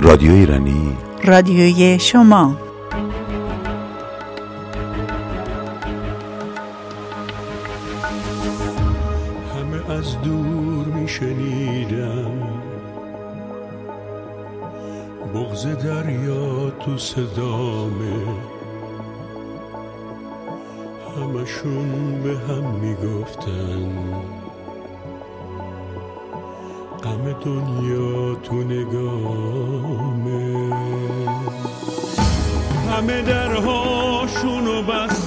رادیو ایرانی. رادیوی شما. همه از دور میشنیدم. بغز دریا تو صدامه. همشون به هم می‌گفتن. غم دنیا تو نگامه همه درهاشونو بستن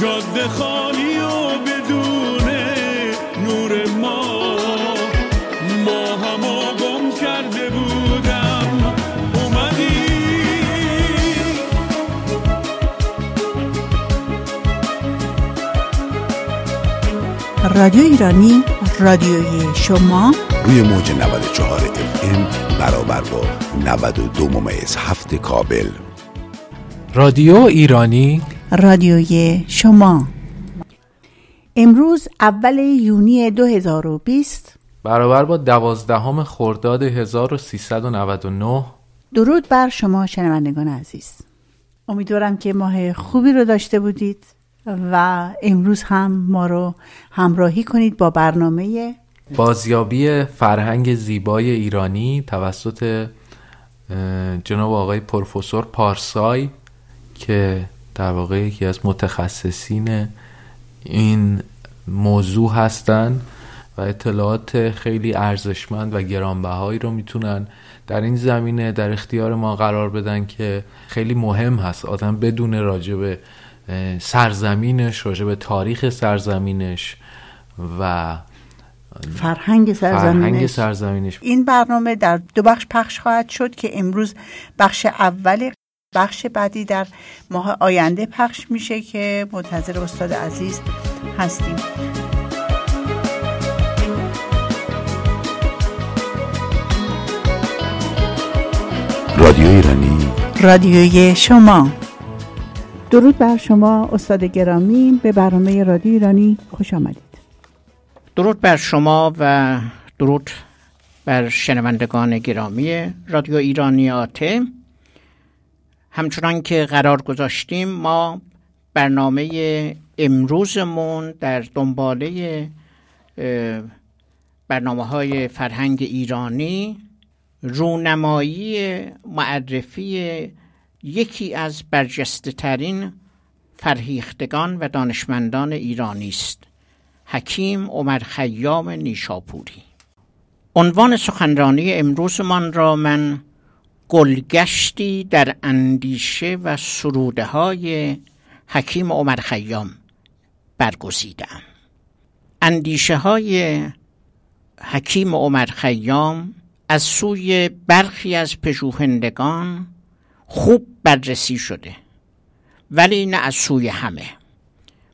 جاده خالی و بدون نور ما. ما همو گم کرده بودم اومدی. رادیو ایرانی رادیوی شما. روی موج 94 اف ام برابر با 92 ممیز هفت کابل. رادیو ایرانی رادیوی شما. امروز اول یونی 2020 برابر با دوازدهم خرداد 1399 درود بر شما شنوندگان عزیز. امیدوارم که ماه خوبی رو داشته بودید و امروز هم ما رو همراهی کنید با برنامه بازیابی فرهنگ زیبای ایرانی توسط جناب آقای پروفسور پارسای که در واقع یکی از متخصصین این موضوع هستند و اطلاعات خیلی ارزشمند و گرانبهایی رو می‌تونن در این زمینه در اختیار ما قرار بدن که خیلی مهم هست. آدم بدون اه، سرزمینش راجع به تاریخ سرزمینش و فرهنگ سرزمینش. فرهنگ سرزمینش. این برنامه در دو بخش پخش خواهد شد که امروز بخش اول بخش بعدی در ماه آینده پخش میشه که منتظر استاد عزیز هستیم. رادیو ایرانی. رادیوی شما. درود بر شما استاد گرامی. به برنامه رادیو ایرانی خوش آمدید. درود بر شما و درود بر شنوندگان گرامی رادیو ایرانی آته همچنان که قرار گذاشتیم ما برنامه امروزمون در دنباله برنامه های فرهنگ ایرانی رونمایی معرفی یکی از برجسته ترین فرهیختگان و دانشمندان ایرانی است حکیم عمر خیام نیشاپوری. عنوان سخنرانی امروزمان را من گلگشتی در اندیشه و سروده های حکیم عمر خیام برگزیدم. اندیشه های حکیم عمر خیام از سوی برخی از پژوهندگان خوب بررسی شده ولی نه از سوی همه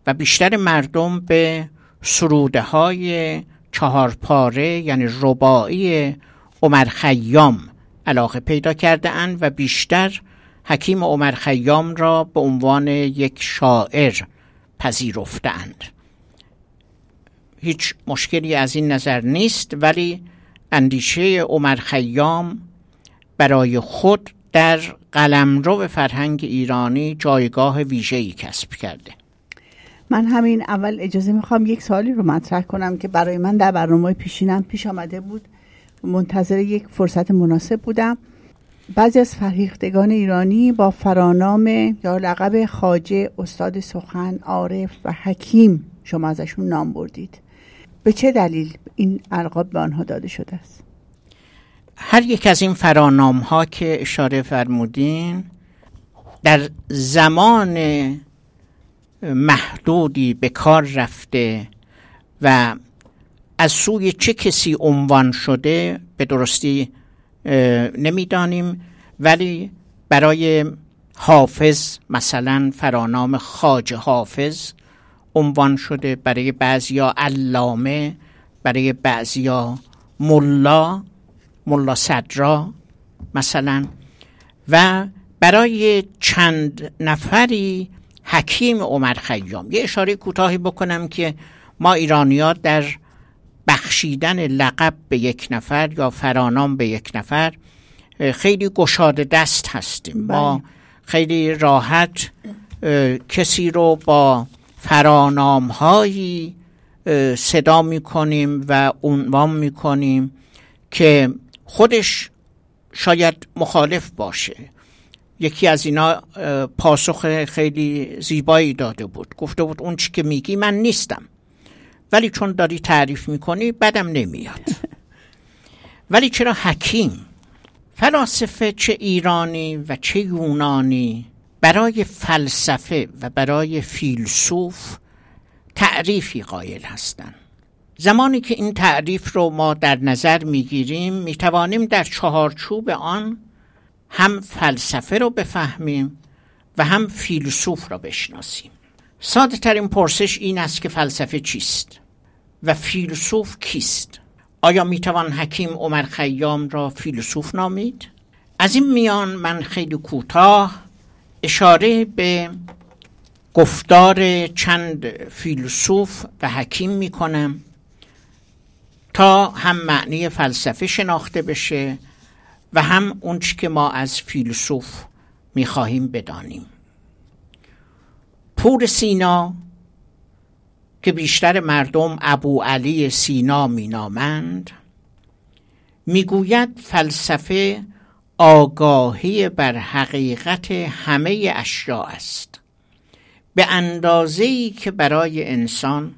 و بیشتر مردم به سروده های چهارپاره یعنی رباعی عمر خیام علاقه پیدا کرده اند و بیشتر حکیم عمر خیام را به عنوان یک شاعر پذیرفتند هیچ مشکلی از این نظر نیست ولی اندیشه عمر خیام برای خود در قلمرو فرهنگ ایرانی جایگاه ویژه‌ای کسب کرده. من همین اول اجازه می‌خوام یک سوالی رو مطرح کنم که برای من در برنامه پیشینم پیش آمده بود. منتظر یک فرصت مناسب بودم. بعضی از فرهیختگان ایرانی با فرانام یا لقب خاجه استاد سخن عارف و حکیم شما ازشون نام بردید. به چه دلیل این القاب به آنها داده شده است؟ هر یک از این فرانام ها که اشاره فرمودین در زمان محدودی به کار رفته و از سوی چه کسی عنوان شده به درستی نمی‌دانیم. ولی برای حافظ مثلا فرانام خاج حافظ عنوان شده برای بعضیا علامه برای بعضیا ملا ملا صدرا مثلا. و برای چند نفری حکیم عمر خیام. یه اشاره کوتاهی بکنم که ما ایرانیا در بخشیدن لقب به یک نفر یا فرانام به یک نفر خیلی گشاده دست هستیم. ما خیلی راحت کسی رو با فرانام هایی صدا می کنیم و عنوان می کنیم که خودش شاید مخالف باشه. یکی از اینا پاسخ خیلی زیبایی داده بود. گفته بود اون چی که میگی من نیستم. ولی چون داری تعریف می‌کنی بدم نمیاد. ولی چرا حکیم؟ فلاسفه چه ایرانی و چه یونانی برای فلسفه و برای فیلسوف تعریفی قائل هستند. زمانی که این تعریف رو ما در نظر می‌گیریم می‌توانیم در چهارچوب آن هم فلسفه رو بفهمیم و هم فیلسوف را بشناسیم. ساده ترین پرسش این است که فلسفه چیست و فیلسوف کیست؟ آیا می‌توان حکیم عمر خیام را فیلسوف نامید؟ از این میان من خیلی کوتاه اشاره به گفتار چند فیلسوف و حکیم می‌کنم تا هم معنی فلسفه شناخته بشه و هم اون که ما از فیلسوف می‌خواهیم بدانیم. پور سینا که بیشتر مردم ابو علی سینا مینامند می‌گوید فلسفه آگاهی بر حقیقت همه اشیا است. به اندازه‌ای که برای انسان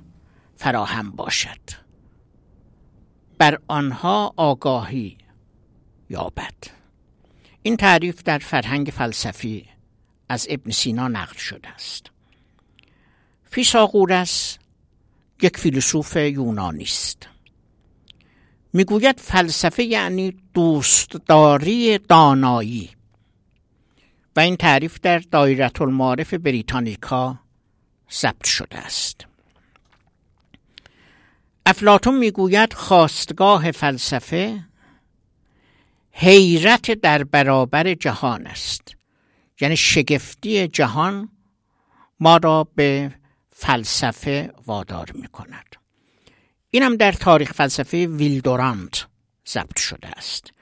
فراهم باشد. بر آنها آگاهی یابد. این تعریف در فرهنگ فلسفی از ابن سینا نقل شده است. فیساغورس یک فیلسوف یونانی است. می‌گوید فلسفه یعنی دوستداری دانایی و این تعریف در دایره المعارف بریتانیکا ثبت شده است. افلاتون می‌گوید خواستگاه فلسفه حیرت در برابر جهان است. یعنی شگفتی جهان ما را به فلسفه وادار می کند این هم در تاریخ فلسفه ویلدورانت ضبط شده است.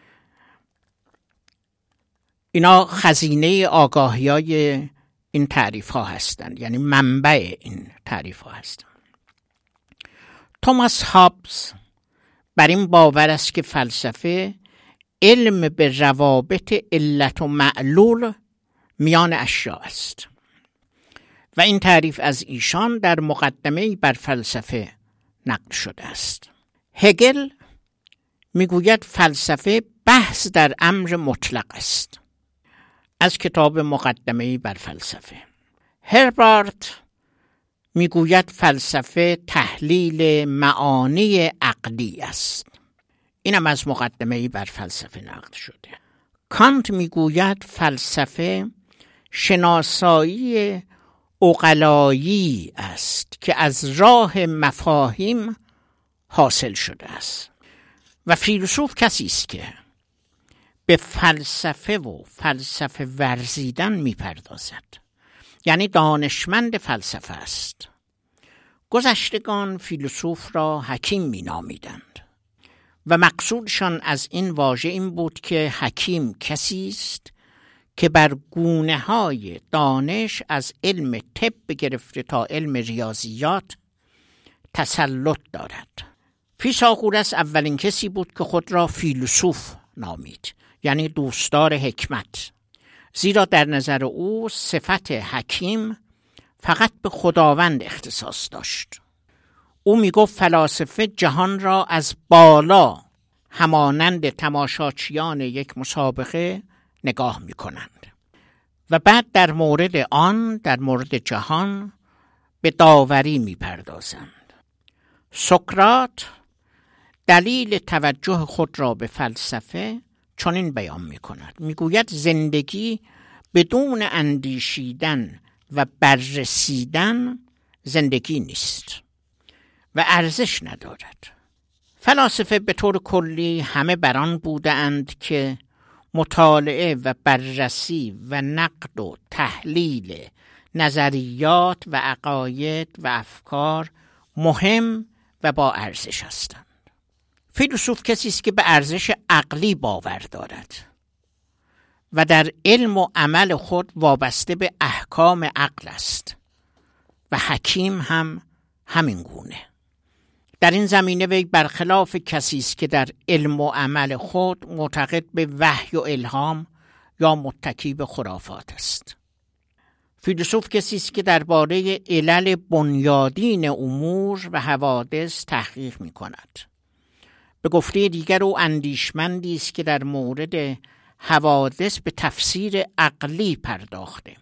اینا خزینه آگاهی های این تعریف ها هستند یعنی منبع این تعریف ها هستند. توماس هابز بر این باور است که فلسفه علم به روابط علت و معلول میان اشیا است. و این تعریف از ایشان در مقدمه بر فلسفه نقل شده است. هگل می‌گوید فلسفه بحث در امر مطلق است. از کتاب مقدمه بر فلسفه. هربارت می‌گوید فلسفه تحلیل معانی عقلی است. اینم از مقدمه بر فلسفه نقل شده. کانت می‌گوید فلسفه شناسایی اقلایی است که از راه مفاهیم حاصل شده است. و فیلسوف کسی است که به فلسفه و فلسفه ورزیدن می‌پردازد. یعنی دانشمند فلسفه است. گذشتگان فیلسوف را حکیم مینامیدند. و مقصودشان از این واژه این بود که حکیم کسی است که بر گونه های دانش از علم طب گرفته تا علم ریاضیات تسلط دارد. فیساغورس اولین کسی بود که خود را فیلسوف نامید یعنی دوستدار حکمت. زیرا در نظر او صفت حکیم فقط به خداوند اختصاص داشت. او می‌گفت فلاسفه جهان را از بالا همانند تماشاچیان یک مسابقه نگاه می کنند و بعد در مورد آن در مورد جهان به داوری می پردازند سقرات دلیل توجه خود را به فلسفه چنین بیان می کند می گوید زندگی بدون اندیشیدن و بررسیدن زندگی نیست و ارزش ندارد. فلاسفه به طور کلی همه بران بودند که مطالعه و بررسی و نقد و تحلیل نظریات و عقاید و افکار مهم و با ارزش هستند. فیلسوف کسی است که به ارزش عقلی باور دارد و در علم و عمل خود وابسته به احکام عقل است و حکیم هم همین گونه. در این زمینه وی برخلاف کسی است که در علم و عمل خود معتقد به وحی و الهام یا متکی به خرافات است فیلسوف کسی است که درباره علل بنیادین امور و حوادث تحقیق می کند به گفته دیگر او اندیشمندی است که در مورد حوادث به تفسیر عقلی پرداخته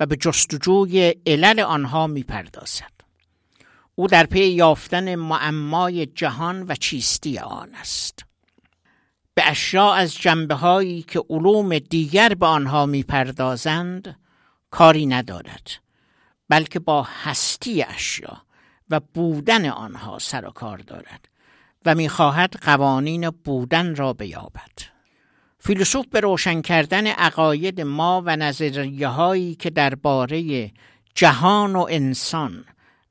و به جستجوی علل آنها می پردازد. او در پی یافتن معمای جهان و چیستی آن است. به اشیا از جنبه هایی که علوم دیگر به آنها می‌پردازند کاری ندارد بلکه با هستی اشیا و بودن آنها سر و کار دارد و می‌خواهد قوانین بودن را بیابد. فیلسوف به روشن کردن عقاید ما و نظریه هایی که درباره جهان و انسان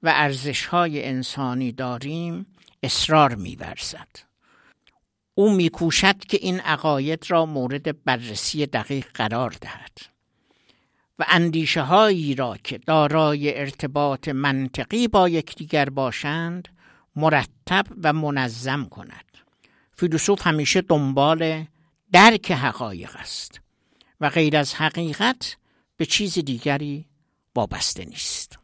و ارزش های انسانی داریم اصرار میورزد. او میکوشد که این عقاید را مورد بررسی دقیق قرار دهد و اندیشه هایی را که دارای ارتباط منطقی با یکدیگر باشند مرتب و منظم کند. فیلسوف همیشه دنبال درک حقایق است و غیر از حقیقت به چیز دیگری وابسته نیست.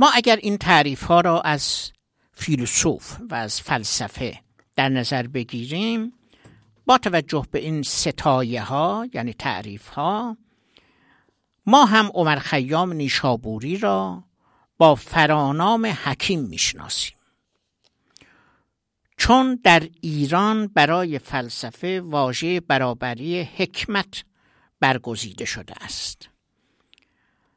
ما اگر این تعریف ها را از فیلسوف و از فلسفه در نظر بگیریم با توجه به این ستایه ها یعنی تعریف ها ما هم عمر خیام نیشابوری را با فرانام حکیم می‌شناسیم. چون در ایران برای فلسفه واژه برابری حکمت برگزیده شده است.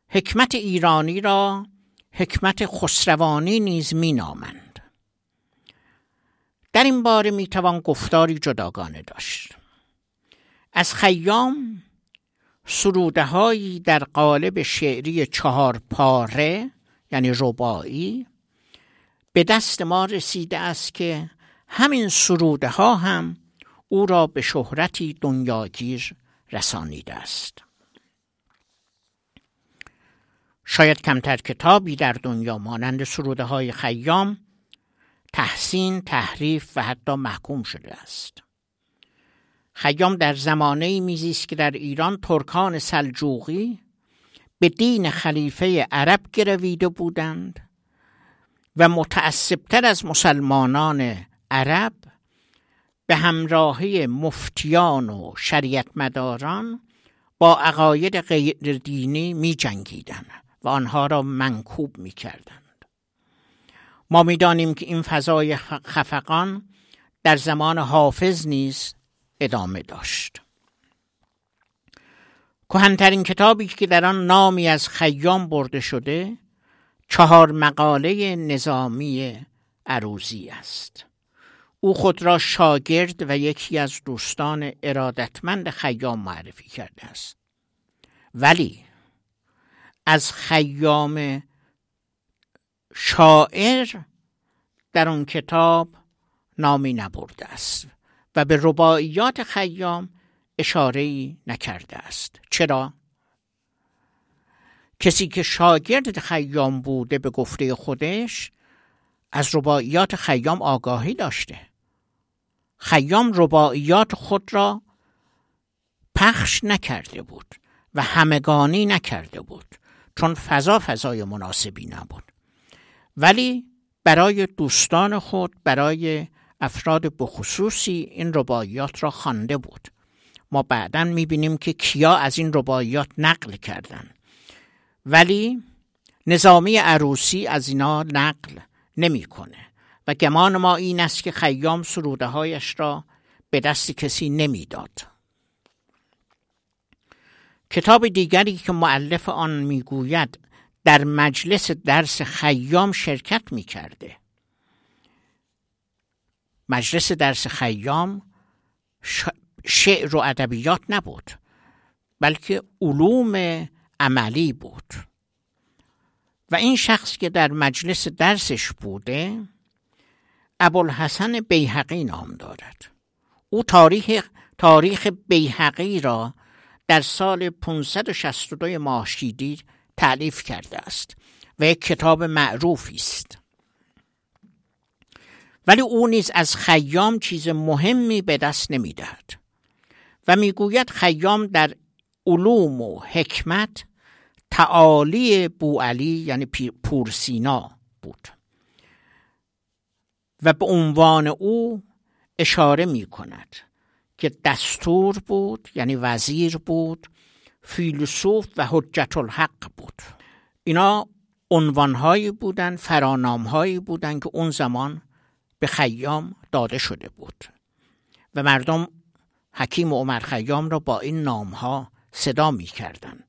حکمت ایرانی را حکمت خسروانی نیز مینامند. در این باره می‌توان گفتاری جداگانه داشت. از خیام سروده در قالب شعری چهار پاره یعنی ربایی به دست ما رسیده است که همین سروده ها هم او را به شهرتی دنیاگیر رسانیده است. شاید کمتر کتابی در دنیا مانند سروده های خیام تحسین، تحریف و حتی محکوم شده است. خیام در زمانه میزیست که در ایران ترکان سلجوقی به دین خلیفه عرب گرویده بودند و متعصبتر از مسلمانان عرب به همراهی مفتیان و شریعت مداران با عقاید غیر دینی می جنگیدن و آنها را منکوب می کردند. ما می دانیم که این فضای خفقان در زمان حافظ نیز ادامه داشت. کهنترین کتابی که در آن نامی از خیام برده شده چهار مقاله نظامی عروزی است. او خود را شاگرد و یکی از دوستان ارادتمند خیام معرفی کرده است ولی از خیام شاعر در اون کتاب نامی نبرده است و به رباعیات خیام اشاره نکرده است. چرا؟ کسی که شاگرد خیام بوده به گفته خودش از رباعیات خیام آگاهی داشته. خیام رباعیات خود را پخش نکرده بود و همگانی نکرده بود. چون فضا فضای مناسبی نبود. ولی برای دوستان خود برای افراد بخصوصی این رباعیات را خوانده بود. ما بعدا می‌بینیم که کیا از این رباعیات نقل کردن ولی نظامی عروسی از اینا نقل نمی‌کنه و گمان ما این است که خیام سروده هایش را به دست کسی نمی‌داد. کتاب دیگری که معلف آن می‌گوید در مجلس درس خیام شرکت می کرده. مجلس درس خیام شعر و ادبیات نبود بلکه علوم عملی بود و این شخص که در مجلس درسش بوده ابوالحسن بیهقی نام دارد او تاریخ تاریخ بیهقی را در سال 562 ماهشیدی تعلیف کرده است و یک کتاب معروفی است. ولی او نیز از خیام چیز مهمی به دست نمی‌دهد و می‌گوید خیام در علوم و حکمت تعالی بوعلی یعنی پورسینا بود و به عنوان او اشاره می کند که دستور بود یعنی وزیر بود فیلسوف و حجت الحق بود. اینا عنوانهایی بودند فرانامهایی بودند که اون زمان به خیام داده شده بود. و مردم حکیم عمر خیام را با این نامها صدا می کردن.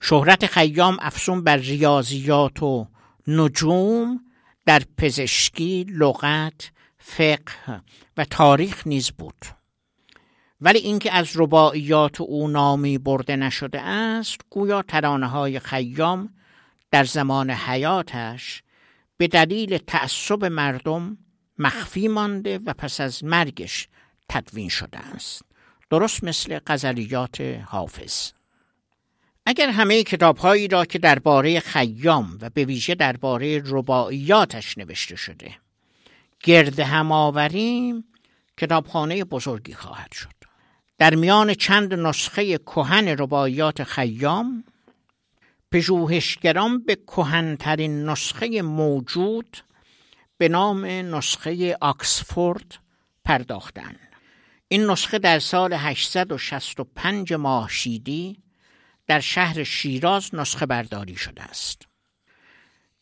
شهرت خیام افسون بر ریاضیات و نجوم در پزشکی، لغت، فقه و تاریخ نیز بود. ولی اینکه از رباعیات او نامی برده نشده است گویا ترانه های خیام در زمان حیاتش به دلیل تعصب مردم مخفی مانده و پس از مرگش تدوین شده است. درست مثل غزلیات حافظ. اگر همه کتابهایی را که درباره خیام و به ویژه درباره رباعیاتش نوشته شده گرد هم آوریم کتابخانه بزرگی خواهد شد. در میان چند نسخه کهن رباعیات خیام پژوهشگران به کهنترین نسخه موجود به نام نسخه آکسفورد پرداختند. این نسخه در سال 865 ماهشیدی در شهر شیراز نسخه برداری شده است.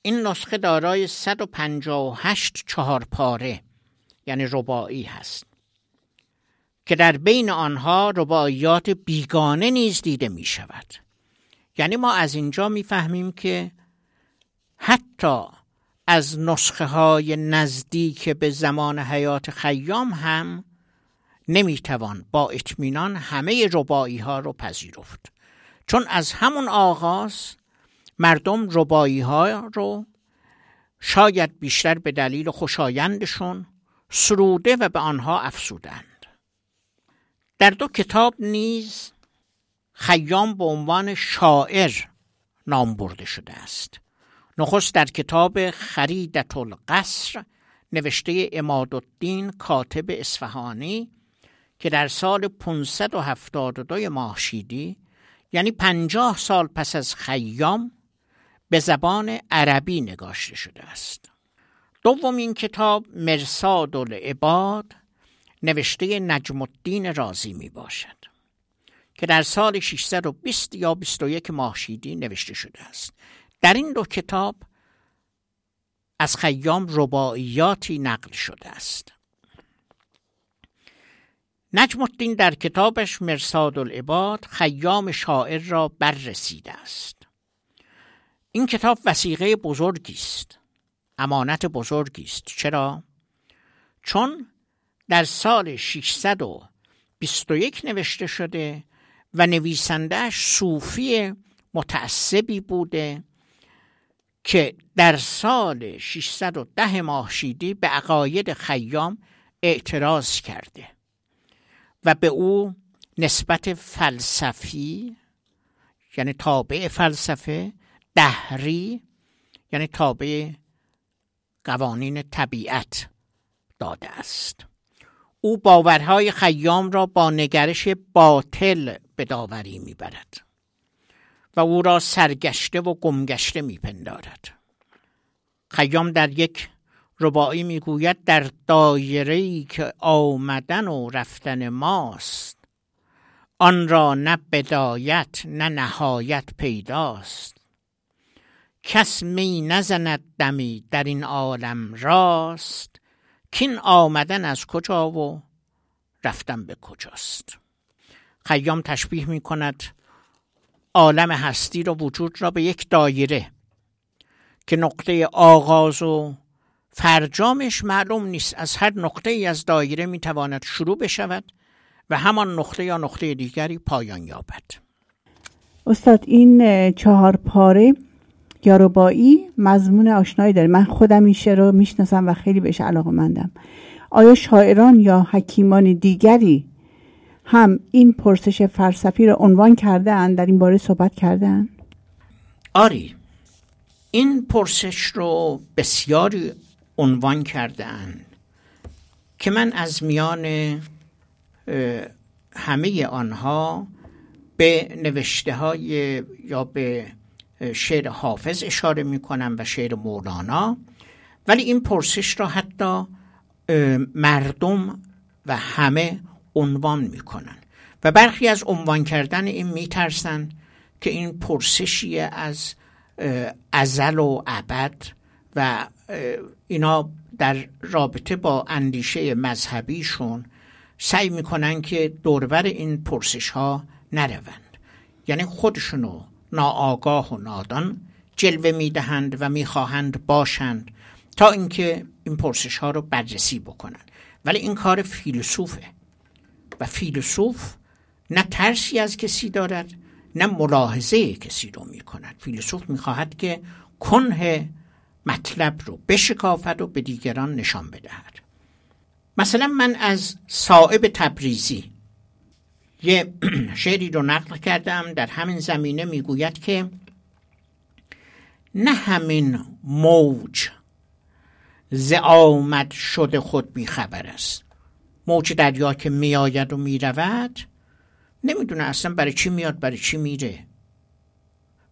این نسخه دارای 158 چهار پاره یعنی رباعی هست. که در بین آنها رباعیات بیگانه نیز دیده می شود یعنی ما از اینجا می‌فهمیم که حتی از نسخه های نزدیک به زمان حیات خیام هم نمی‌توان با اطمینان همه ربایی ها رو پذیرفت. چون از همون آغاز مردم ربایی ها رو شاید بیشتر به دلیل خوشایندشون سروده و به آنها افسودند در دو کتاب نیز خیام به عنوان شاعر نام برده شده است. نخست در کتاب خریدت القصر نوشته امادالدین کاتب اصفهانی که در سال 572 ماهشیدی یعنی پنجاه سال پس از خیام به زبان عربی نگاشته شده است. دومین کتاب مرساد العباد نوشته نجم الدین رازی می باشد که در سال 620 یا 21 ماهشیدی نوشته شده است. در این دو کتاب از خیام رباعیاتی نقل شده است. نجم الدین در کتابش مرساد العباد خیام شاعر را بررسیده است. این کتاب وسیقه بزرگی است امانت بزرگی است. چرا؟ چون در سال 621 نوشته شده و نویسندهش صوفی متعصبی بوده که در سال 610 ماهشیدی به عقاید خیام اعتراض کرده و به او نسبت فلسفی یعنی تابع فلسفه دهری یعنی تابع قوانین طبیعت داده است. او باورهای خیام را با نگرش باطل به داوری می‌برد و او را سرگشته و گمگشته میپندارد. خیام در یک ربایی می‌گوید در دایره که آمدن و رفتن ماست آن را نه بدایت نه نهایت پیداست. کس می نزند دمی در این عالم راست کین آمدن از کجا و رفتن به کجاست. خیام تشبیه می کند عالم هستی را وجود را به یک دایره که نقطه آغاز و فرجامش معلوم نیست. از هر نقطه ای از دایره می تواند شروع بشود و همان نقطه یا نقطه دیگری پایان یابد. استاد این چهار پاره یا ربایی مضمون آشنایی داره. من خودم این شعر رو می‌شناسم و خیلی بهش علاقه مندم آیا شاعران یا حکیمان دیگری هم این پرسش فلسفی را عنوان کرده در این باره صحبت کردن؟ آری. این پرسش رو بسیاری عنوان کردن که من از میان همه آنها به نوشته های یا به شعر حافظ اشاره می کنم و شعر مولانا. ولی این پرسش را حتی مردم و همه عنوان می کنن و برخی از عنوان کردن این می ترسن که این پرسشی از ازل و ابد و اینا در رابطه با اندیشه مذهبیشون سعی می‌کنن که دوربر این پرسش ها نروند. یعنی خودشونو ناآگاه و نادان جلوه می‌دهند و می‌خواهند باشند تا اینکه این پرسش ها رو بررسی بکنند. ولی این کار فیلسوفه و فیلسوف نه ترسی از کسی دارد نه ملاحظه کسی رو می‌کند. فیلسوف می‌خواهد که کنه مطلب رو بشکافد و به دیگران نشان بدهد. مثلا من از صاحب تبریزی یه شعری رو نقل کردم. در همین زمینه می‌گوید که نه همین موج ز آمد شده خود بیخبر است. موج دریا که میآید و می‌رود نمی‌دونه اصلا برای چی میاد برای چی میره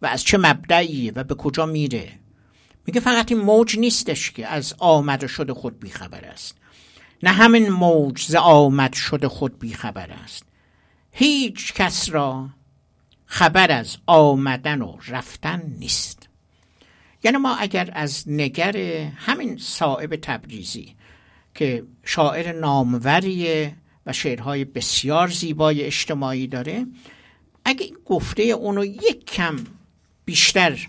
و از چه مبدعیه و به کجا میره. میگه فقط این موج نیستش که از آمد شده خود بیخبر است. نه همین موج ز آمد شده خود بیخبر است. هیچ کس را خبر از آمدن و رفتن نیست. یعنی ما اگر از نگر همین صاحب تبریزی که شاعر ناموریه و شعرهای بسیار زیبای اجتماعی داره اگه این گفته اونو یک کم بیشتر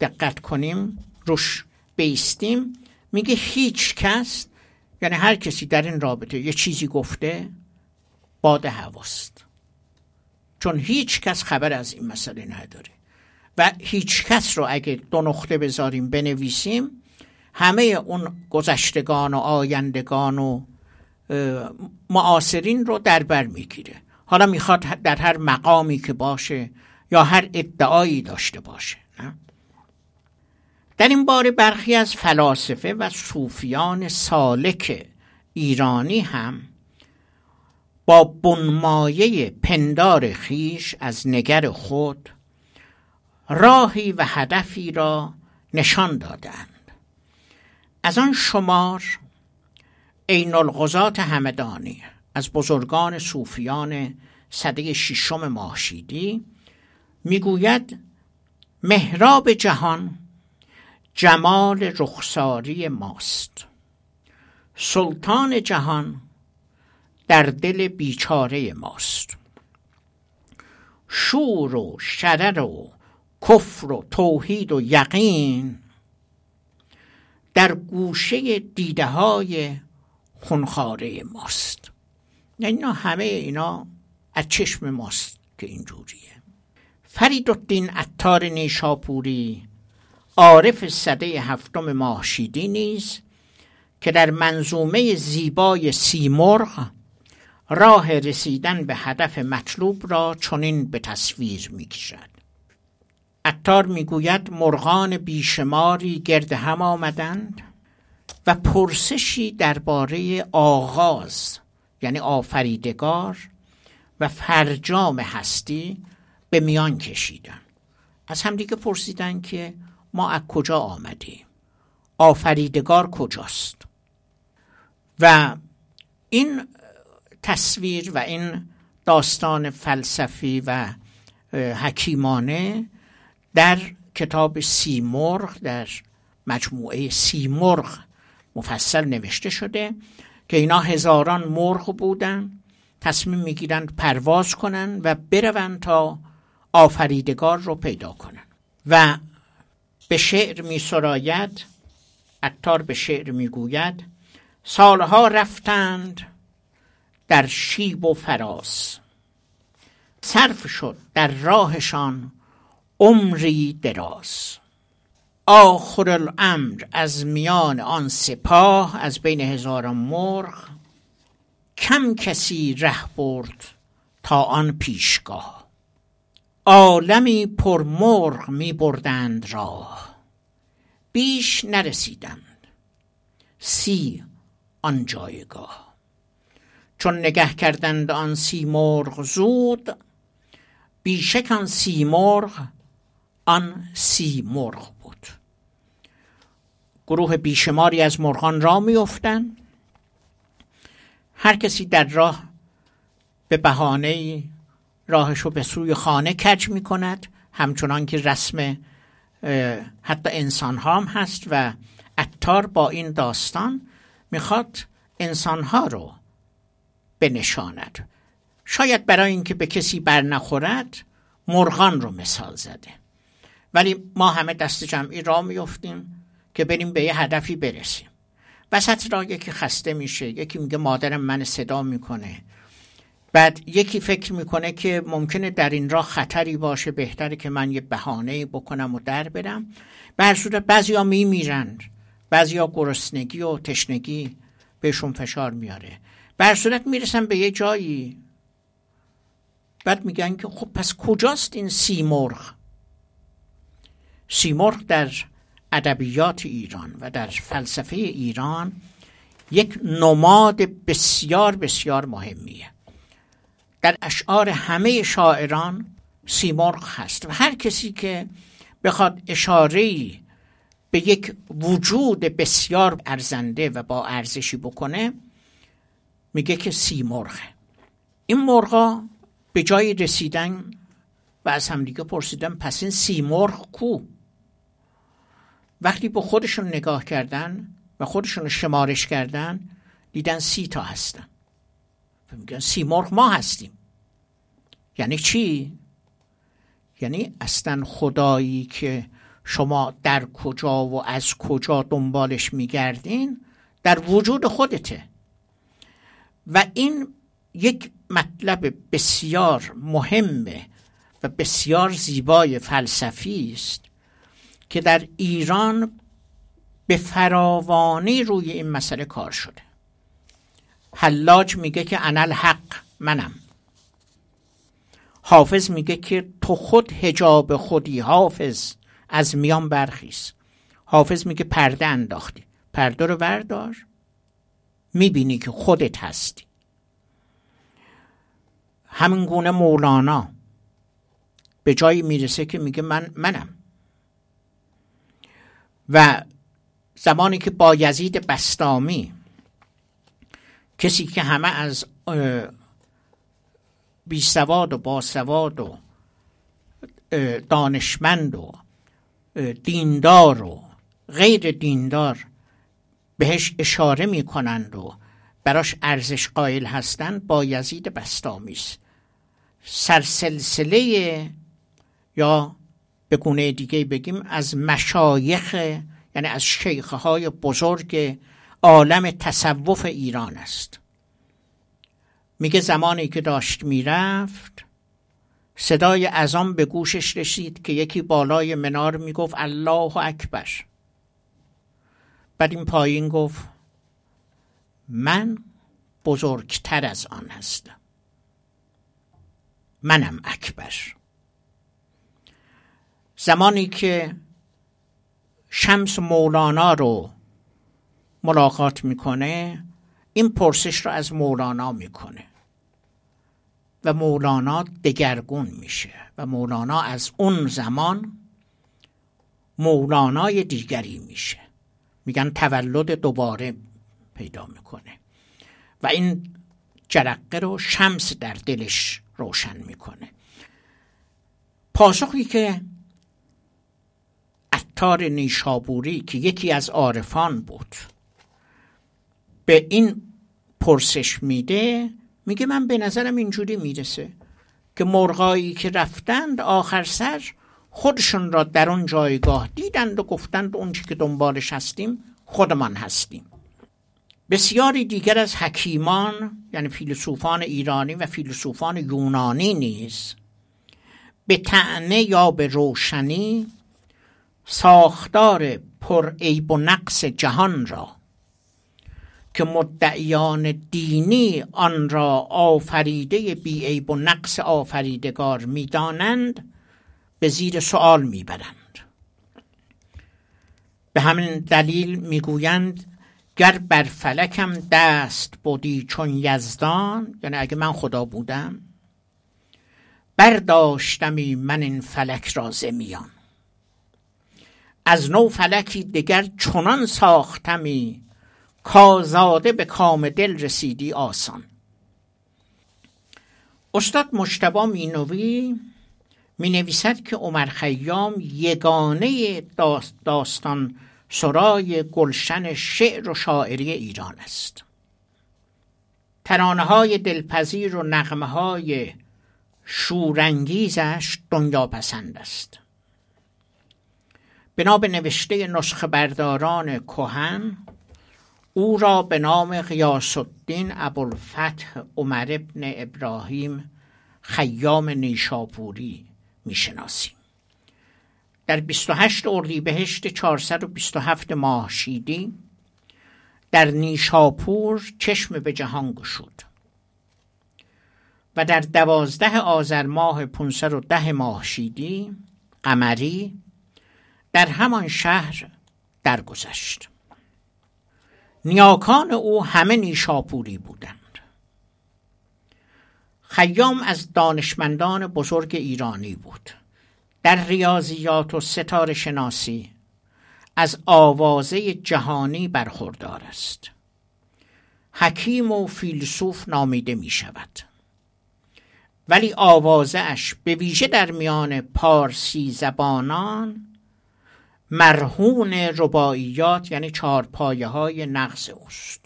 دقت کنیم روش بیستیم میگه هیچ کس یعنی هر کسی در این رابطه یه چیزی گفته باد هواست. چون هیچ کس خبر از این مسئله نداره. و هیچ کس رو اگه دو نقطه بذاریم بنویسیم همه اون گذشتگان و آیندگان و معاصرین رو در بر می‌گیره. حالا می‌خواد در هر مقامی که باشه یا هر ادعایی داشته باشه نه؟ در این باره برخی از فلاسفه و صوفیان سالک ایرانی هم با بنمایه پندار خیش از نگر خود راهی و هدفی را نشان دادند. از آن شمار عین الغزات همدانی از بزرگان صوفیان صده ششم ماشیدی می‌گوید محراب جهان جمال رخساری ماست. سلطان جهان در دل بیچاره ماست. شور و شرر و کفر و توحید و یقین در گوشه دیده های خونخاره ماست. یعنی همه اینا از چشم ماست که اینجوریه. فرید الدین اتار نیشاپوری عارف صده هفتم ماهشیدی نیز که در منظومه زیبای سیمرغ راه رسیدن به هدف مطلوب را چنین به تصویر می‌کشد. اتار می‌گوید مرغان بیشماری گرد هم آمدند و پرسشی درباره آغاز یعنی آفریدگار و فرجام هستی به میان کشیدن از همدیگه پرسیدن که ما از کجا آمدیم؟ آفریدگار کجاست؟ و این تصویر و این داستان فلسفی و حکیمانه در کتاب سیمرغ در مجموعه سیمرغ مفصل نوشته شده که اینا هزاران مرغ بودن تصمیم می‌گیرند پرواز کنند و بروند تا آفریدگار رو پیدا کنند. و به شعر می سراید اتار به شعر می‌گوید سالها رفتند در شیب و فراز. صرف شد در راهشان عمری دراز. آخر الامر از میان آن سپاه از بین هزاران مرغ کم کسی ره برد تا آن پیشگاه. عالمی پر مرغ می بردند راه. بیش نرسیدند. سی آن جایگاه. چون نگه کردند آن سی مرغ زود بیشک آن سی مرغ آن سی مرغ بود. گروه بیشماری از مرغان را میافتند. هر کسی در راه به بهانه راهش رو به سوی خانه کج می کند همچنان که رسم حتی انسان هم هست و اتار با این داستان می‌خواد انسان ها رو بنشاند. شاید برای اینکه به کسی بر نخورد مرغان رو مثال زده. ولی ما همه دست جمعی را میفتیم که بریم به یه هدفی برسیم. وسط را یکی خسته میشه یکی میگه مادرم من صدا می‌کنه. بعد یکی فکر می‌کنه که ممکنه در این راه خطری باشه بهتره که من یه بهانه بکنم و در برم. به هر صورت بعضیا میمیرند بعضیا گرسنگی و تشنگی بهشون فشار میاره. به هر صورت می‌رسن به یه جایی. بعد میگن که خب پس کجاست این سیمرغ؟ سیمرغ در ادبیات ایران و در فلسفه ایران یک نماد بسیار بسیار مهمیه. در اشعار همه شاعران سیمرغ هست و هر کسی که بخواد اشاره به یک وجود بسیار ارزنده و با ارزشی بکنه میگه که سیمرغه این مرغا به جای رسیدن و از همدیگه پرسیدن پس این سیمرغ کو؟ وقتی به خودشون نگاه کردن و خودشون شمارش کردن دیدن سی تا هستن. میگن سی مرغ ما هستیم. یعنی چی؟ یعنی اصلا خدایی که شما در کجا و از کجا دنبالش میگردین در وجود خودته. و این یک مطلب بسیار مهمه و بسیار زیبای فلسفی است که در ایران به فراوانی روی این مسئله کار شده. حلاج میگه که انا الحق منم. حافظ میگه که تو خود هجاب خودی حافظ از میان برخیز. حافظ میگه پرده انداختی. پرده رو بردار. می‌بینی که خودت هستی. همین گونه مولانا به جایی می‌رسه که میگه من منم. و زمانی که با یزید بستامی کسی که همه از بیسواد و باسواد و دانشمند و دیندار و غیر دیندار بهش اشاره می‌کنند و براش ارزش قائل هستند با یزید است سرسلسله یا به گونه دیگه بگیم از مشایخ یعنی از شیخه های بزرگ عالم تصوف ایران است. میگه زمانی که داشت می‌رفت صدای ازام به گوشش رسید که یکی بالای منار می‌گفت الله اکبر بعد این پایین گفت من بزرگتر از آن هستم. منم اکبر. زمانی که شمس مولانا رو ملاقات می‌کنه این پرسش رو از مولانا می‌کنه و مولانا دگرگون میشه و مولانا از اون زمان مولانای دیگری میشه. میگن تولد دوباره پیدا می‌کنه. و این جرقه رو شمس در دلش روشن می‌کنه. پاسخی که عطار نیشابوری که یکی از عارفان بود به این پرسش میده میگه من به نظرم اینجوری می‌رسه که مرغایی که رفتند آخر سر خودشون را در اون جایگاه دیدند و گفتند اون که دنبالش هستیم خودمان هستیم. بسیاری دیگر از حکیمان یعنی فیلسوفان ایرانی و فیلسوفان یونانی نیز به تعنه یا به روشنی ساختار پر عیب و نقص جهان را که مدعیان دینی آن را آفریده بی عیب و نقص آفریدگار می‌دانند به زیر سوال می‌برند. به همین دلیل می‌گویند گر بر فلکم دست بودی چون یزدان یعنی اگه من خدا بودم برداشتمی من این فلک را زمیان از نو فلکی دگر چنان ساختمی کازاده به کام دل رسیدی آسان. استاد مشتبا مینوی می نویسد که عمر خیام یگانه داستان سرای گلشن شعر و شاعری ایران است. ترانه های دلپذیر و نغمه های شورانگیزش دنیا پسند است. بنا به نوشته نسخه برداران کهن او را به نام غیاس الدین ابوالفتح عمر ابن ابراهیم خیام نیشاپوری می‌شناسیم. در 28 اردیبهشت 427 ماهشیدی در نیشاپور چشم به جهان گشود و در دوازده آذر ماه 510 ماهشیدی قمری در همان شهر درگذشت. نیاکان او همه نیشاپوری بودند. خیام از دانشمندان بزرگ ایرانی بود. در ریاضیات و ستاره شناسی از آوازه جهانی برخوردار است. حکیم و فیلسوف نامیده می شود ولی آوازه اش به ویژه در میان پارسی زبانان مرهون رباعیات یعنی چهار پایه های نقص اوست.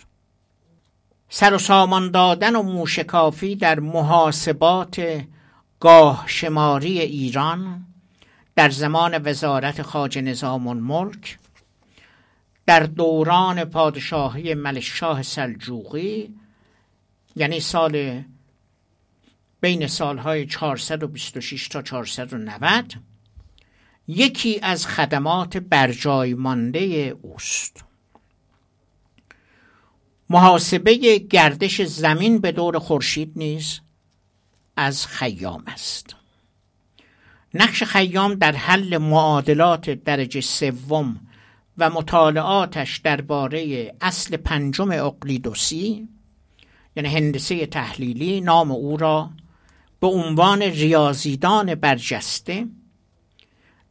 سر و سامان دادن و موشکافی در محاسبات گاه شماری ایران در زمان وزارت خاج نظام الملک در دوران پادشاهی ملکشاه سلجوقی یعنی سال بین سالهای 426 تا 490 یکی از خدمات برجای مانده اوست. محاسبه گردش زمین به دور خورشید نیز از خیام است. نقش خیام در حل معادلات درجه سوم و مطالعاتش درباره اصل پنجم اقلیدوسی یعنی هندسه تحلیلی نام او را به عنوان ریاضیدان برجسته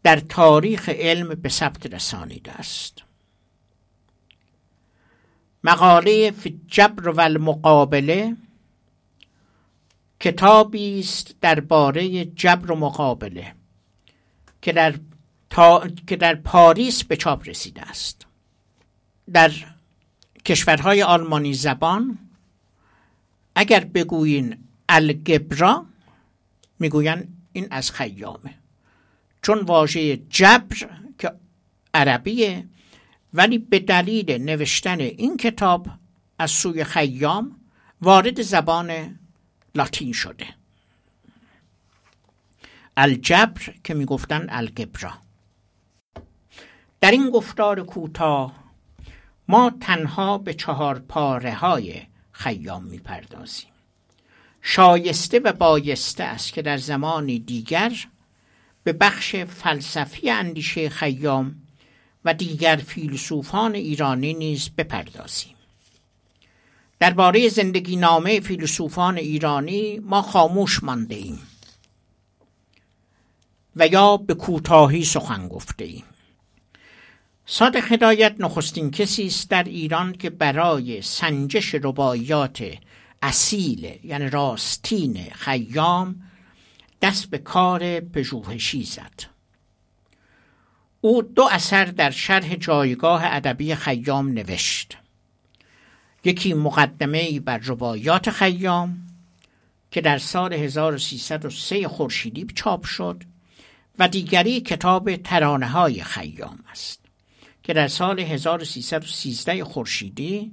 در تاریخ علم به ثبت رسانیده است. مقاله فی جبر و المقابله کتابی است درباره جبر و مقابله که در, تا... که در پاریس به چاپ رسیده است. در کشورهای آلمانی زبان اگر بگویین الگبرا می‌گوین این از خیامه. چون واژه جبر که عربیه ولی به دلیل نوشتن این کتاب از سوی خیام وارد زبان لاتین شده. الجبر که می‌گفتن الگبرا. در این گفتار کوتاه ما تنها به چهار پاره های خیام می‌پردازیم. شایسته و بایسته است که در زمانی دیگر به بخش فلسفی اندیشه خیام و دیگر فیلسوفان ایرانی نیز بپردازیم. درباره زندگی نامه فیلسوفان ایرانی ما خاموش مانده ایم و یا به کوتاهی سخن گفته ایم. صادق هدایت نخستین کسی است در ایران که برای سنجش رباعیات اصیل یعنی راستین خیام دست به کار پژوهشی زد. او دو اثر در شرح جایگاه ادبی خیام نوشت. یکی مقدمه بر رباعیات خیام که در سال 1303 خورشیدی چاپ شد و دیگری کتاب ترانه های خیام است که در سال 1313 خورشیدی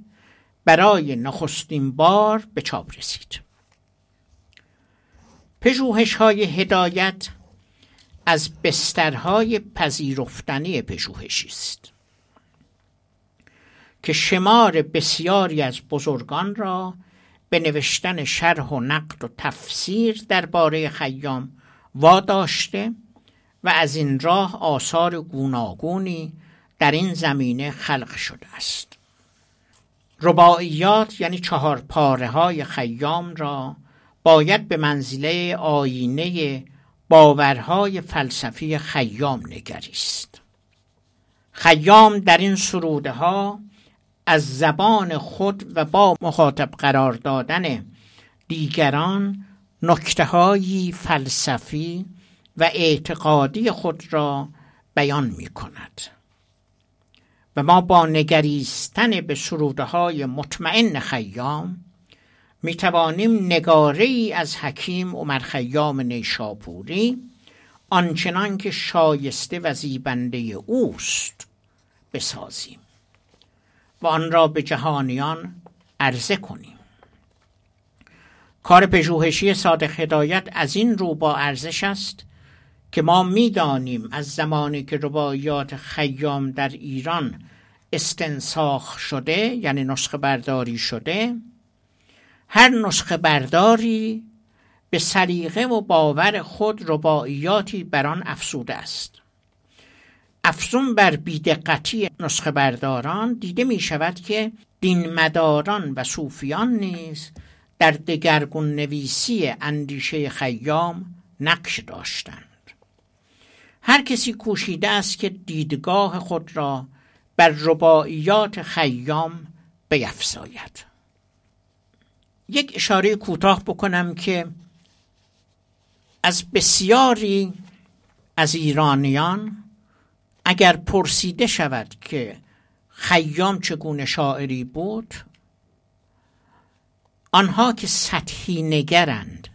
برای نخستین بار به چاپ رسید. پژوهش های هدایت از بسترهای پذیرفتنی پژوهشی است که شمار بسیاری از بزرگان را به نوشتن شرح و نقد و تفسیر درباره خیام واداشته و از این راه آثار گوناگونی در این زمینه خلق شده است. رباعیات یعنی چهار پاره های خیام را باید به منزله آینه باورهای فلسفی خیام نگریست. خیام در این سروده ها از زبان خود و با مخاطب قرار دادن دیگران نکته فلسفی و اعتقادی خود را بیان می کند و ما با نگریستن به سروده های مطمئن خیام می توانیم نگاره از حکیم عمر خیام نیشاپوری آنچنان که شایسته و زیبنده اوست بسازیم و آن را به جهانیان عرضه کنیم. کار پژوهشی صادق هدایت از این رو با ارزش است که ما می‌دانیم از زمانی که رباعیات خیام در ایران استنساخ شده یعنی نسخه برداری شده هر نسخه برداری به سلیقه و باور خود رباعیاتی بر آن افسوده است. افزون بر بیدقتی نسخه برداران دیده می شود که دین مداران و صوفیان نیز در دگرگون نویسی اندیشه خیام نقش داشتند. هر کسی کوشیده است که دیدگاه خود را بر رباعیات خیام بیفزاید. یک اشاره کوتاه بکنم که از بسیاری از ایرانیان اگر پرسیده شود که خیام چگونه شاعری بود آنها که سطحی نگرند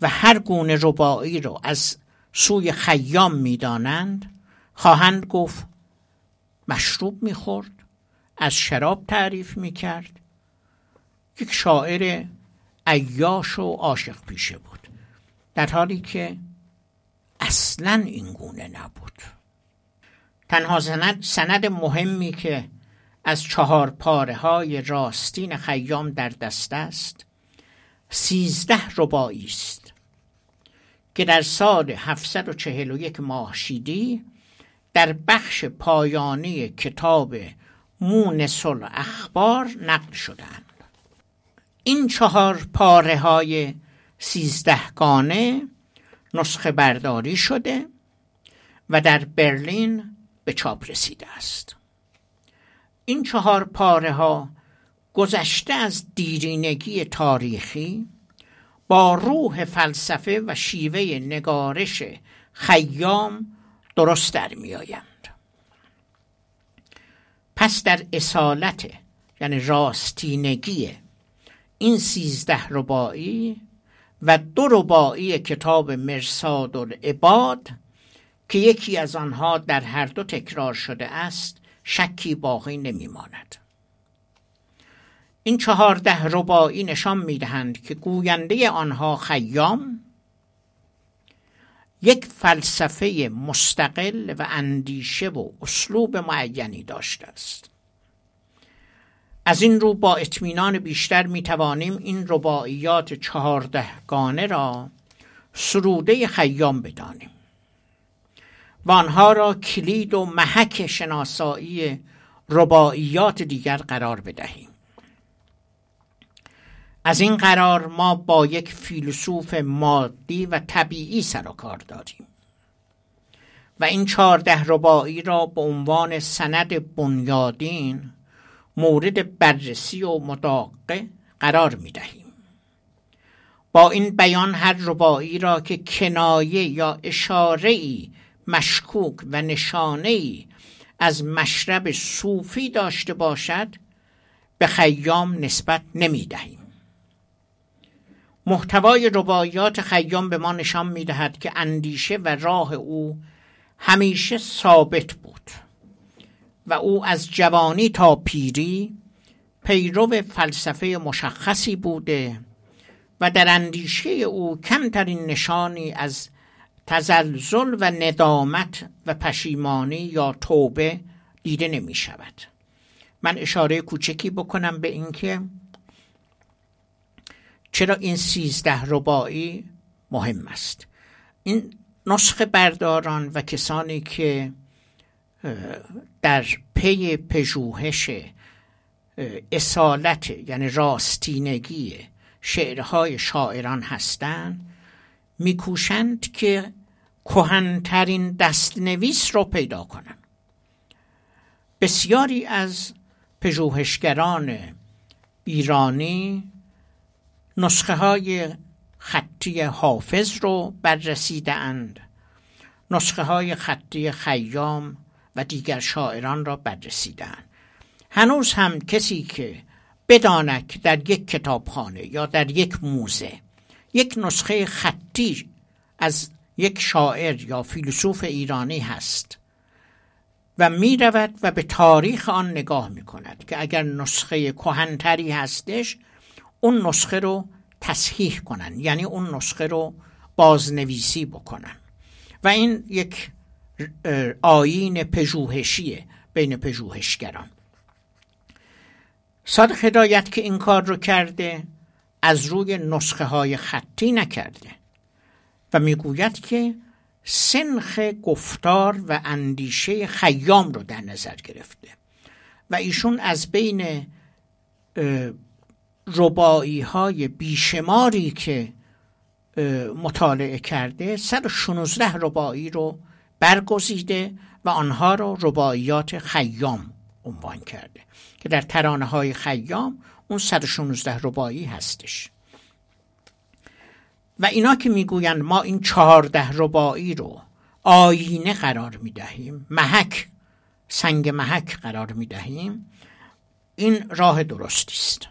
و هر گونه ربایی رو از سوی خیام می‌دانند خواهند گفت مشروب می‌خورد از شراب تعریف می‌کرد یک شاعر عیاش و عاشق پیشه بود. در حالی که اصلا این گونه نبود. تنها سند, سند مهمی که از چهار پاره های راستین خیام در دست است سیزده ربایی است که در سال 741 ماهشیدی در بخش پایانی کتاب مونس اخبار نقل شدند این چهار پاره های سیزدهگانه نسخه برداری شده و در برلین به چاپ رسیده است این چهار پاره ها گذشته از دیرینگی تاریخی با روح فلسفه و شیوه نگارش خیام درست در می آیند. پس در اصالت یعنی راستینگی این سیزده ربایی و دو ربایی کتاب مرساد العباد که یکی از آنها در هر دو تکرار شده است شکی باقی نمی ماند. این چهارده ربایی نشان می دهند که گوینده آنها خیام یک فلسفه مستقل و اندیشه و اسلوب معینی داشته است از این رو با اطمینان بیشتر می توانیم این رباعیات چهاردهگانه را سروده خیام بدانیم. و آنها را کلید و محک شناسایی رباعیات دیگر قرار بدهیم. از این قرار ما با یک فیلسوف مادی و طبیعی سر و کار داریم. و این چهارده رباعی را به عنوان سند بنیادین مورد بررسی و مداقه قرار می دهیم. با این بیان هر رباعی را که کنایه یا اشاره ای مشکوک و نشانه ای از مشرب صوفی داشته باشد به خیام نسبت نمی دهیم. محتوای رباعیات خیام به ما نشان می دهد که اندیشه و راه او همیشه ثابت بود و او از جوانی تا پیری پیرو فلسفه مشخصی بوده و در اندیشه او کمترین نشانی از تزلزل و ندامت و پشیمانی یا توبه دیده نمی شود. من اشاره کوچکی بکنم به اینکه چرا این سیزده ربایی مهم است. این نسخه برداران و کسانی که در پی پژوهش اصالت یعنی راستینگی شعرهای شاعران هستند میکوشند که کهنترین دستنویس رو پیدا کنند. بسیاری از پژوهشگران ایرانی نسخه های خطی حافظ رو بررسیده اند نسخه های خطی خیام و دیگر شاعران را بررسیدن هنوز هم کسی که بداند که در یک کتابخانه یا در یک موزه یک نسخه خطی از یک شاعر یا فیلسوف ایرانی هست و می رود و به تاریخ آن نگاه می کند که اگر نسخه کهنتری هستش اون نسخه رو تصحیح کنن یعنی اون نسخه رو بازنویسی بکنن. و این یک آین پژوهشیه بین پژوهشگران. صادق هدایت که این کار رو کرده از روی نسخه های خطی نکرده و می‌گوید که سنخ گفتار و اندیشه خیام رو در نظر گرفته و ایشون از بین ربایی های بیشماری که مطالعه کرده 116 ربایی رو برگزیده و آنها رو رباعیات خیام عنوان کرده که در ترانه های خیام اون 116 ربایی هستش. و اینا که می‌گویند ما این چهارده ربایی رو آینه قرار می دهیم محک سنگ محک قرار می دهیم این راه درستی است.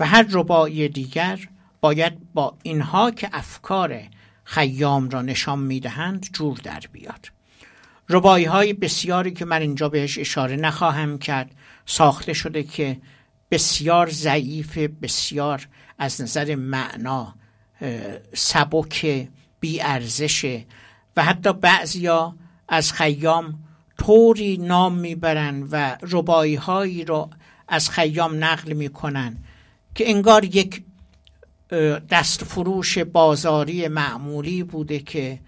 و هر ربایی دیگر باید با اینها که افکار خیام را نشان می‌دهند جور در بیاد ربایی های بسیاری که من اینجا بهش اشاره نخواهم کرد ساخته شده که بسیار ضعیف بسیار از نظر معنا سبک بی ارزشه و حتی بعضیا از خیام طوری نام می‌برن و ربایی هایی رو از خیام نقل می‌کنن که انگار یک دست فروش بازاری معمولی بوده که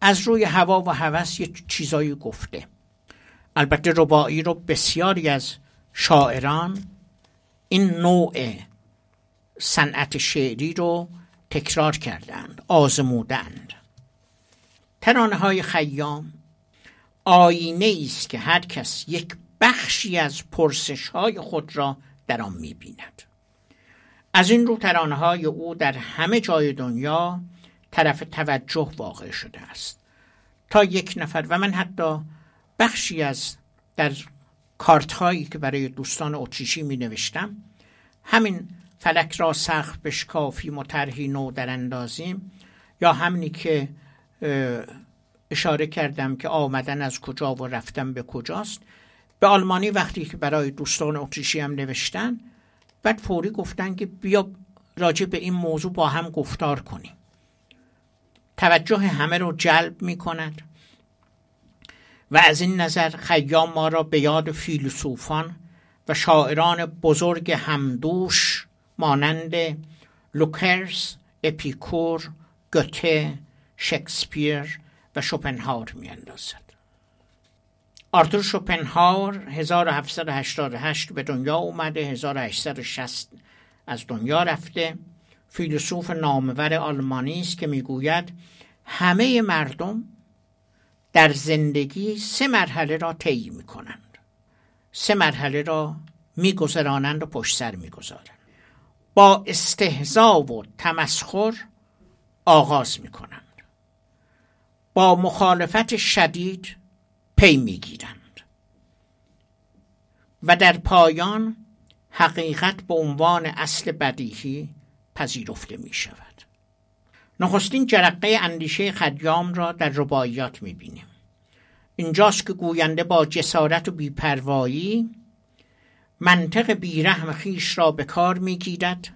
از روی هوا و هوس یه چیزایی گفته. البته ربایی رو بسیاری از شاعران این نوع صنعت شعری رو تکرار کردند آزمودند. ترانه های خیام آینه است که هر کس یک بخشی از پرسش های خود را در آن می‌بیند. از این رو ترانه های او در همه جای دنیا طرف توجه واقع شده است. تا یک نفر و من حتی بخشی از در کارت هایی که برای دوستان اتریشی می نوشتم همین فلک را سخت بشکافیم و طرحی نو در اندازیم یا همینی که اشاره کردم که آمدن از کجا و رفتن به کجاست به آلمانی وقتی که برای دوستان اتریشی هم نوشتن بعد فوری گفتن که بیا راجع به این موضوع با هم گفتار کنیم توجه همه رو جلب می کند و از این نظر خیام ما را به یاد فیلسوفان و شاعران بزرگ همدوش مانند لوکرز، اپیکور، گوته، شکسپیر و شوپنهاور می اندازد. آرتور شوپنهاور 1788 به دنیا اومده 1860 از دنیا رفته. فیلسوف نامور آلمانی است که می‌گوید همه مردم در زندگی سه مرحله را طی می کنند سه مرحله را میگذرانند و پشت سر می‌گذارند. با استهزا و تمسخر آغاز می کنند با مخالفت شدید پی می‌گیرند. و در پایان حقیقت به عنوان اصل بدیهی پذیرفته می شود نخستین جرقه اندیشه خدیام را در رباعیات می بینیم اینجاست که گوینده با جسارت و بیپروایی منطق بیرحم خیش را به کار می‌گیرد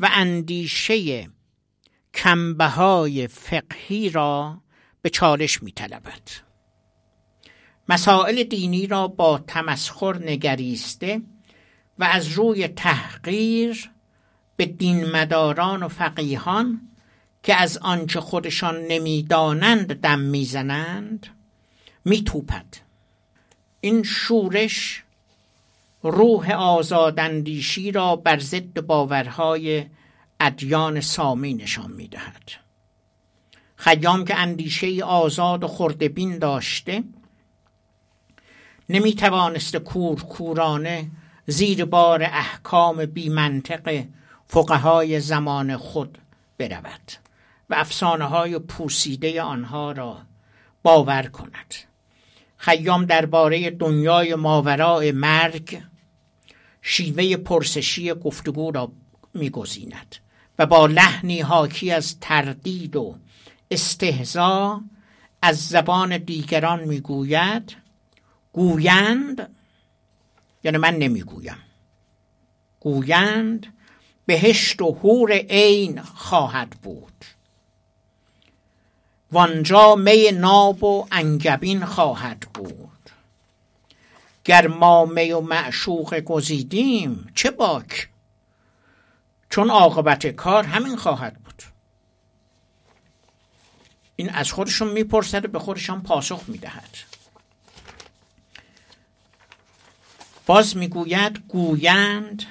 و اندیشه کمبهای فقهی را به چالش میطلبد. مسائل دینی را با تمسخر نگریسته و از روی تحقیر به دینمداران و فقیهان که از آنچه خودشان نمی‌دانند دم می‌زنند میتوپد. این شورش روح آزاداندیشی را بر ضد باورهای ادیان سامی نشان می‌دهد. خیام که اندیشه آزاد و خردبین داشته نمی توانست کور کورانه زیر بار احکام بی منطق فقهای زمان خود برود و افسانه های پوسیده آنها را باور کند. خیام درباره دنیای ماورای مرگ شیوه پرسشی گفتگو را میگزیند و با لحنی حاکی از تردید و استهزا از زبان دیگران می‌گوید گویند یعنی من نمی‌گویم. گویند بهشت و حور عین خواهد بود. وانجا می ناب و انگبین خواهد بود. گر ما می و معشوق گزیدیم چه باک؟ چون عاقبت کار همین خواهد بود. این از خودشون می‌پرسد و به خودشان پاسخ می‌دهد. باز می‌گوید گویند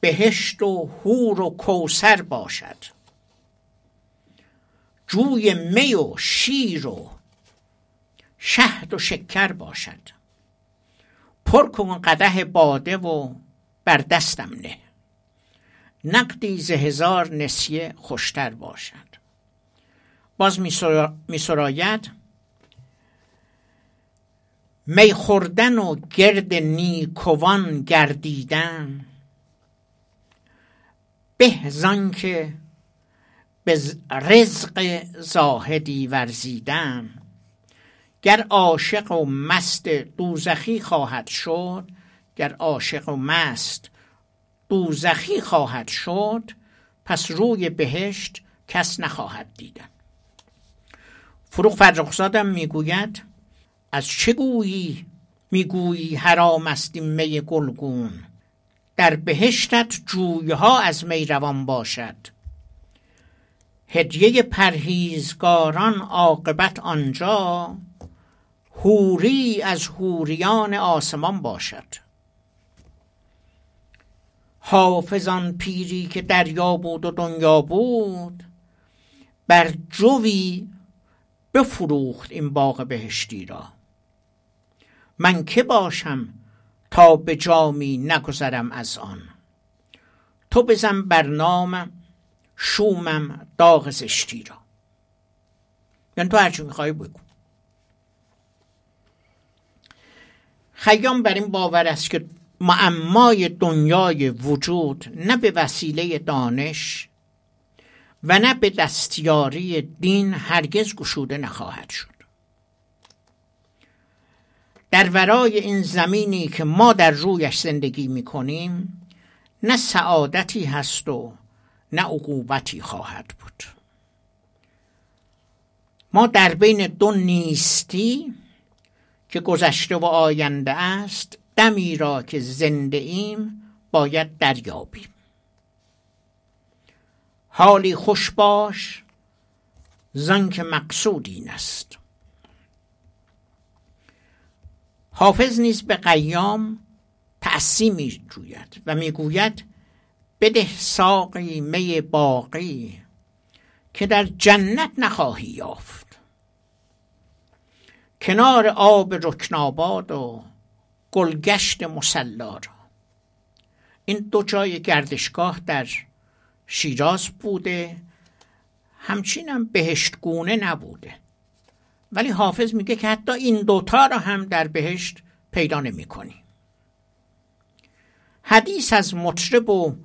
بهشت و هور و کوسر باشد. جوی می و شیر و شهد و شکر باشد. پر کن قده باده و بر دستم نه. نقدی ز هزار نسیه خوشتر باشد. باز می سراید می خوردن و گرد نیکوان گردیدن. به زان که به رزق زاهدی ورزیدن. گر عاشق و مست دوزخی خواهد شد گر عاشق و مست دوزخی خواهد شد پس روی بهشت کس نخواهد دیدن. فروغ فرخزادم می‌گوید از چه گویی؟ می‌گویی حرام است می گلگون. در بهشتت جویها از می روان باشد. هدیه پرهیزگاران عاقبت آنجا هوری از هوریان آسمان باشد. حافظان پیری که دریا بود و دنیا بود بر جوی بفروخت این باغ بهشتی را. من که باشم تا به جامی نگذرم از آن؟ تو بزن بر نامم شومم داغ زشتی را. یعنی تو هرچی می‌خوای بگو. خیام بر این باور است که معمای دنیای وجود نه به وسیله دانش و نه به دستیاری دین هرگز گشوده نخواهد شد. در ورای این زمینی که ما در رویش زندگی می کنیم نه سعادتی هست و نه عقوبتی خواهد بود. ما در بین دو نیستی که گذشته و آینده است دمی را که زنده ایم باید دریابیم. حالی خوش باش زن که مقصود این است حافظ نیز به قیام تأسی می جوید و می‌گوید بده ساقی می باقی که در جنت نخواهی یافت. کنار آب رکناباد و گلگشت مسلا را. این دو جای گردشگاه در شیراز بوده همچین هم بهشتگونه نبوده. ولی حافظ میگه که حتی این دوتا را هم در بهشت پیدا نمی کنی. حدیث از مطرب و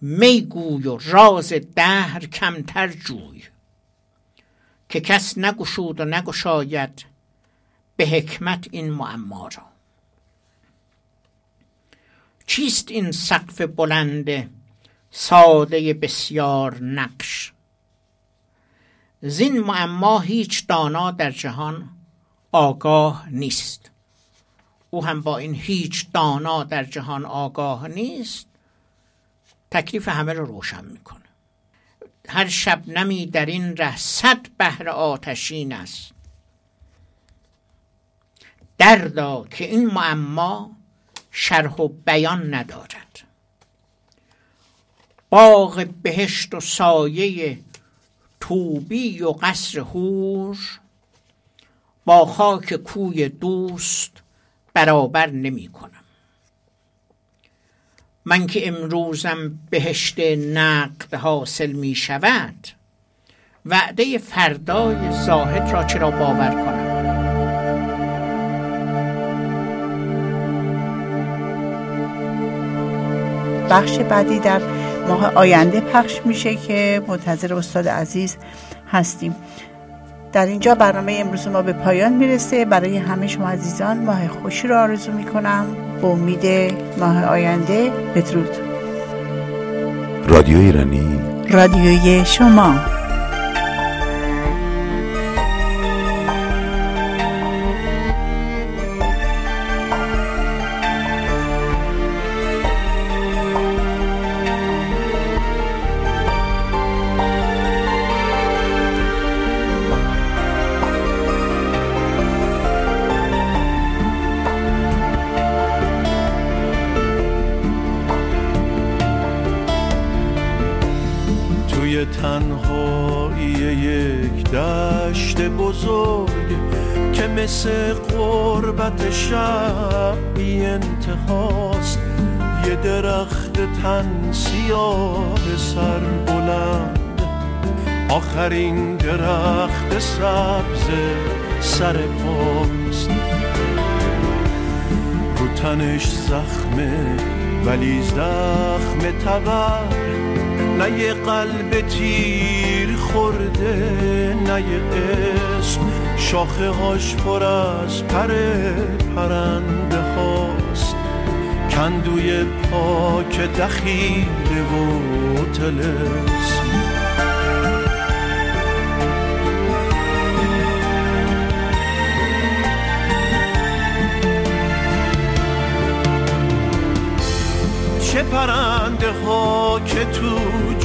میگوی و راز دهر کمتر جوی که کس نگشود و نگشاید به حکمت این معما را چیست این سقف بلند ساده بسیار نقش زین معما هیچ دانا در جهان آگاه نیست. او هم با این هیچ دانا در جهان آگاه نیست. تکلیف همه رو روشن می‌کنه. هر شب نمی در این ره صد بهر آتشین است. دردا که این معما شرح و بیان ندارد. باغ بهشت و سایه توبی و قصر هور با خاک کوی دوست برابر نمی کنم. من که امروزم بهشت نقد حاصل می شود وعده فردای زاهد را چرا باور کنم؟ بخش بعدی در ماه آینده پخش میشه که منتظر استاد عزیز هستیم. در اینجا برنامه امروز ما به پایان می‌رسه. برای همه شما عزیزان ماه خوشی رو آرزو می‌کنم. با امید ماه آینده. بدرود. رادیو ایرانی. رادیوی شما. تن سیاه سر بلند. آخرین درخت سبز سر پاست. رو تنش زخمه ولی زخم تبر. نه یه قلب تیر خورده نه یه اسم. شاخه هاش پر از پر هاست کندوی پاک دخیله و تلسم چه پرنده ها که تو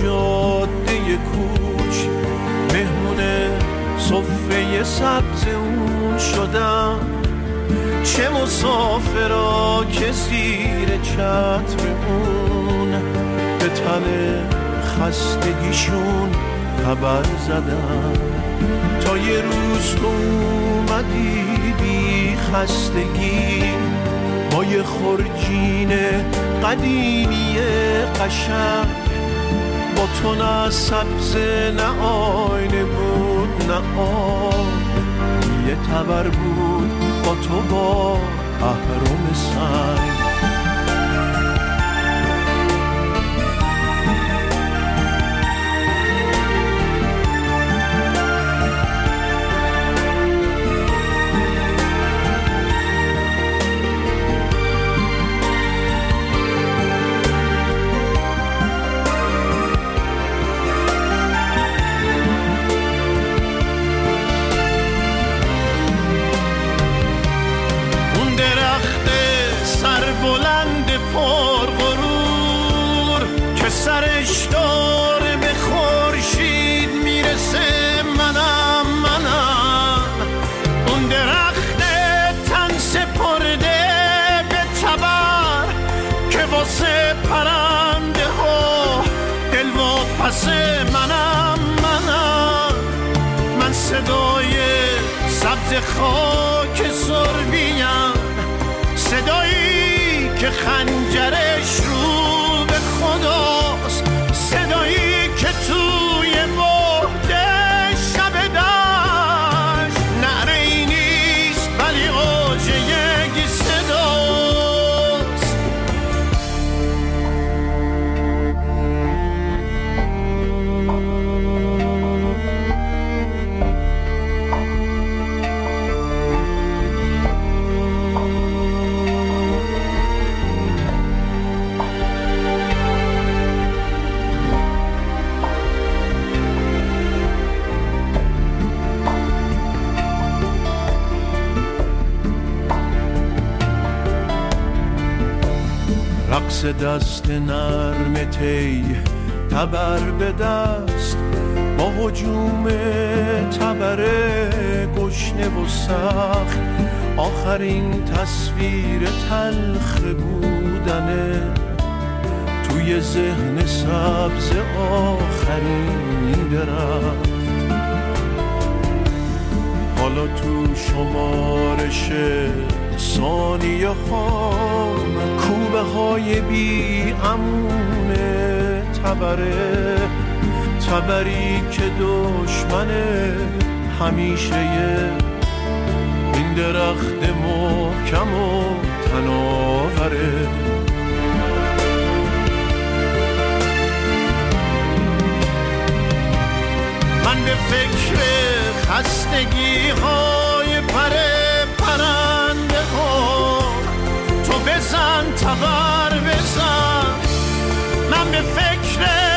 جاده کوچ مهمون صفه سبز اون شدن. چه مسافرا که زیر چتر اون به تن خستگیشون خبر زدن تا یه روز تو اومدی بی خستگی با یه خورجین قدیمی قشنگ. با تو نه سبز نه آینه بود نه آب. یه تبر بود. تو با اهرم سنگ. صدای سبز خاک سربیم صدایی که خنجرش دست نرم تی تبر به دست. با حجوم تبر گشنه و سخت. آخرین تصویر تلخ بودنه توی ذهن سبز آخرین درخت. حالا تو شمارش ثانیه خام. کوبه های بی امونه تبره تبری که دشمن همیشه این درخت محکم و تناوره من به فکر خستگی های بزن تبر بزن. من به فکر